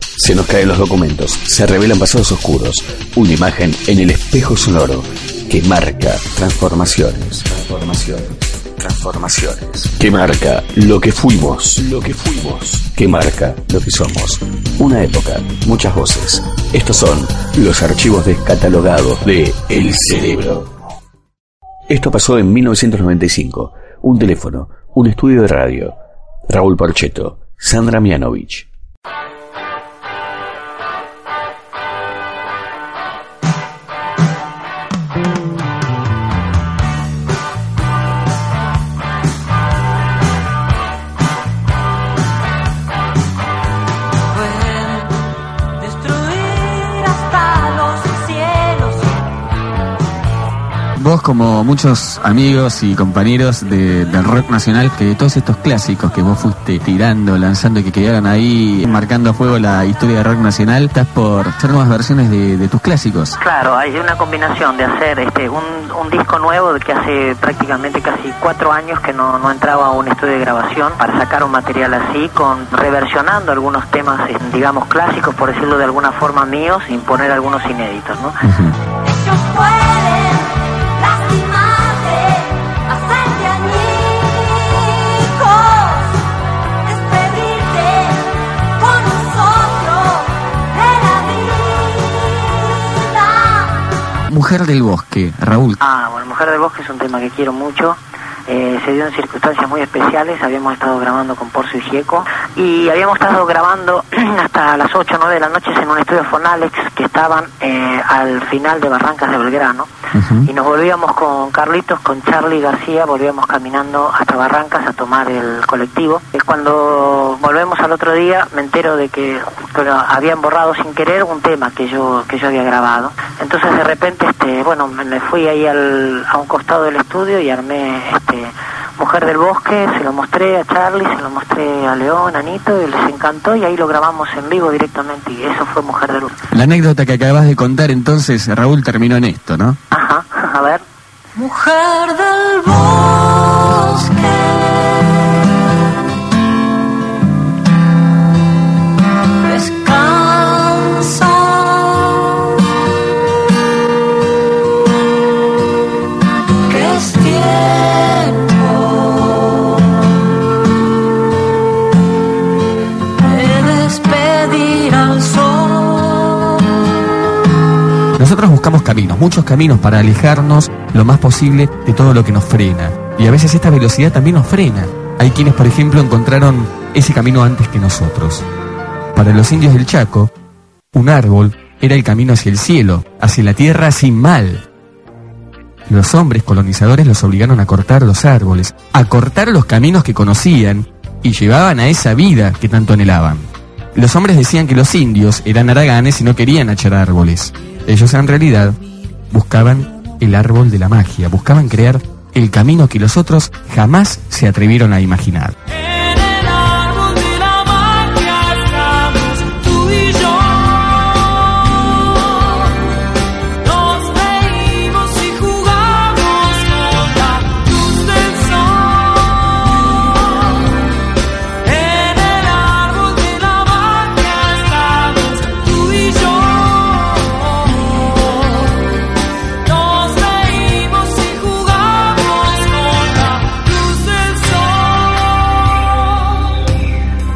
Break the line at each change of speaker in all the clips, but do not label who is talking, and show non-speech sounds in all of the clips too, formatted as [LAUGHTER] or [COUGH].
Se nos caen los documentos, se revelan pasados oscuros, una imagen en el espejo sonoro que marca transformaciones, transformaciones, transformaciones, que marca lo que fuimos, lo que fuimos, que marca lo que somos. Una época, muchas voces. Estos son los archivos descatalogados de El Cerebro. Esto pasó en 1995. Un teléfono, un estudio de radio. Raúl Porcheto, Sandra Mianovich.
Vos, como muchos amigos y compañeros de- del rock nacional, que todos estos clásicos que vos fuiste tirando, lanzando y que quedaron ahí marcando a fuego la historia del rock nacional, estás por hacer nuevas versiones de, de tus clásicos.
Claro, hay una combinación de hacer este un, un disco nuevo de que hace prácticamente casi cuatro años que no, no entraba a un estudio de grabación para sacar un material así, con reversionando algunos temas, eh, digamos, clásicos, por decirlo de alguna forma míos, sin poner algunos inéditos, ¿no?
Pueden
Mujer del Bosque, Raúl.
Ah, bueno, Mujer del Bosque es un tema que quiero mucho. Eh, se dio en circunstancias muy especiales. Habíamos estado grabando con Porcio y Gieco y habíamos estado grabando [CLEARS THROAT] hasta las 8 o 9 de la noche en un estudio Fonalex que estaban eh, al final de Barrancas de Belgrano. Y nos volvíamos con Carlitos, con Charlie García, volvíamos caminando hasta Barrancas a tomar el colectivo. Es cuando volvemos al otro día, me entero de que bueno, habían borrado sin querer un tema que yo que yo había grabado. Entonces de repente, este, bueno, me, fui ahí al, a un costado del estudio y armé este, Mujer del Bosque, se lo mostré a Charlie, se lo mostré a León, a Nito, y les encantó y ahí lo grabamos en vivo directamente y eso fue Mujer del Bosque.
La anécdota que acabas de contar entonces, Raúl, terminó en esto, ¿no?
Ajá, a ver.
Mujer del bosque.
Caminos, muchos caminos para alejarnos lo más posible de todo lo que nos frena. Y a veces esta velocidad también nos frena. Hay quienes, por ejemplo, encontraron ese camino antes que nosotros. Para los indios del Chaco, un árbol era el camino hacia el cielo, hacia la tierra sin mal. Los hombres colonizadores los obligaron a cortar los árboles, a cortar los caminos que conocían y llevaban a esa vida que tanto anhelaban. Los hombres decían que los indios eran haraganes y no querían echar árboles. Ellos en realidad buscaban el árbol de la magia, buscaban crear el camino que los otros jamás se atrevieron a imaginar.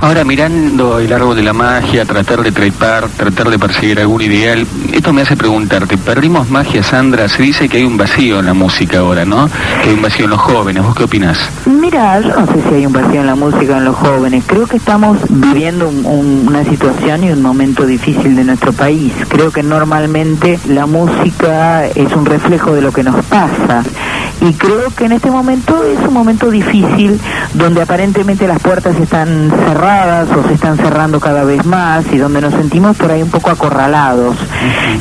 Ahora mirando el árbol de la magia, tratar de trepar, tratar de perseguir algún ideal, esto me hace preguntarte, ¿perdimos magia, Sandra? Se dice que hay un vacío en la música ahora, ¿no? Que hay un vacío en los jóvenes. ¿Vos qué opinás?
Mira, yo no sé si hay un vacío en la música en los jóvenes. Creo que estamos viviendo un- un- una situación y un momento difícil de nuestro país. Creo que normalmente la música es un reflejo de lo que nos pasa
Y creo que en este momento es un momento difícil donde aparentemente las puertas están cerradas o se están cerrando cada vez más y donde nos sentimos por ahí un poco acorralados.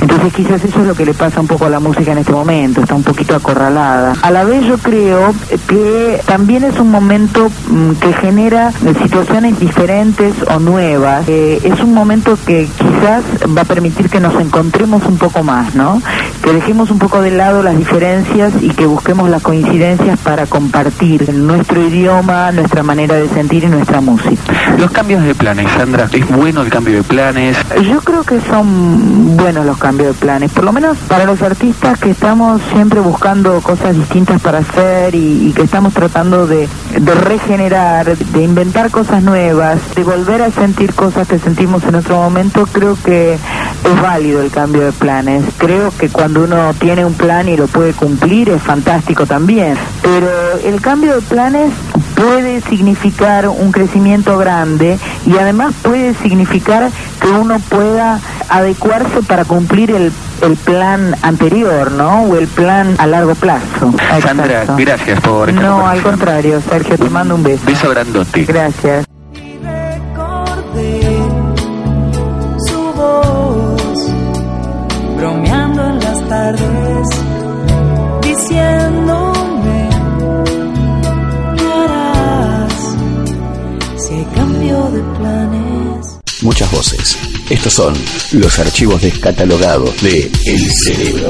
Entonces quizás eso es lo que le pasa un poco a la música en este momento, está un poquito acorralada. A la vez yo creo que también es un momento mm, que genera situaciones diferentes o nuevas. Eh, es un momento que quizás va a permitir que nos encontremos un poco más, ¿no? Que dejemos un poco de lado las diferencias y que busquemos las coincidencias para compartir nuestro idioma, nuestra manera de sentir y nuestra música.
Los cambios de planes, Sandra, ¿es bueno el cambio de planes?
Yo creo que son buenos los cambios de planes, por lo menos para los artistas que estamos siempre buscando cosas distintas para hacer y, y que estamos tratando de, de regenerar, de inventar cosas nuevas, de volver a sentir cosas que sentimos en otro momento, creo que es válido el cambio de planes. Creo que cuando uno tiene un plan y lo puede cumplir es fantástico también, pero el cambio de planes puede significar un crecimiento grande y además puede significar que uno pueda adecuarse para cumplir el, el plan anterior, ¿no? O el plan a largo plazo.
Sandra,
Exacto.
gracias por esta
No, al contrario, Sergio, te mando un beso.
Beso grandote.
Gracias.
Muchas voces. Estos son los archivos descatalogados de El Cerebro.